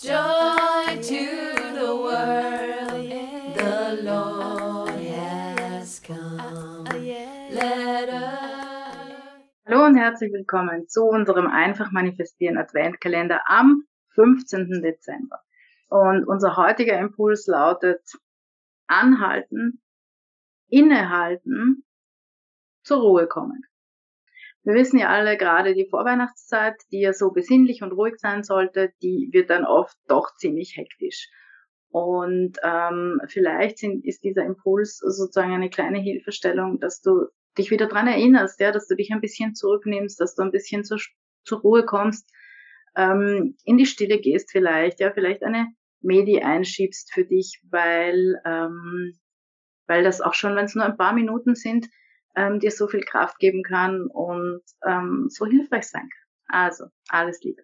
Joy to the world, the Lord has come. Let us. Hallo und herzlich willkommen zu unserem Einfach Manifestieren Adventkalender am 15. Dezember. Und unser heutiger Impuls lautet anhalten, innehalten, zur Ruhe kommen. Wir wissen ja alle, gerade die Vorweihnachtszeit, die ja so besinnlich und ruhig sein sollte, die wird dann oft doch ziemlich hektisch. Und ähm, vielleicht sind, ist dieser Impuls sozusagen eine kleine Hilfestellung, dass du dich wieder dran erinnerst, ja, dass du dich ein bisschen zurücknimmst, dass du ein bisschen zur, zur Ruhe kommst, ähm, in die Stille gehst vielleicht, ja, vielleicht eine Medi einschiebst für dich, weil, ähm, weil das auch schon, wenn es nur ein paar Minuten sind, ähm, dir so viel Kraft geben kann und ähm, so hilfreich sein kann. Also, alles Liebe.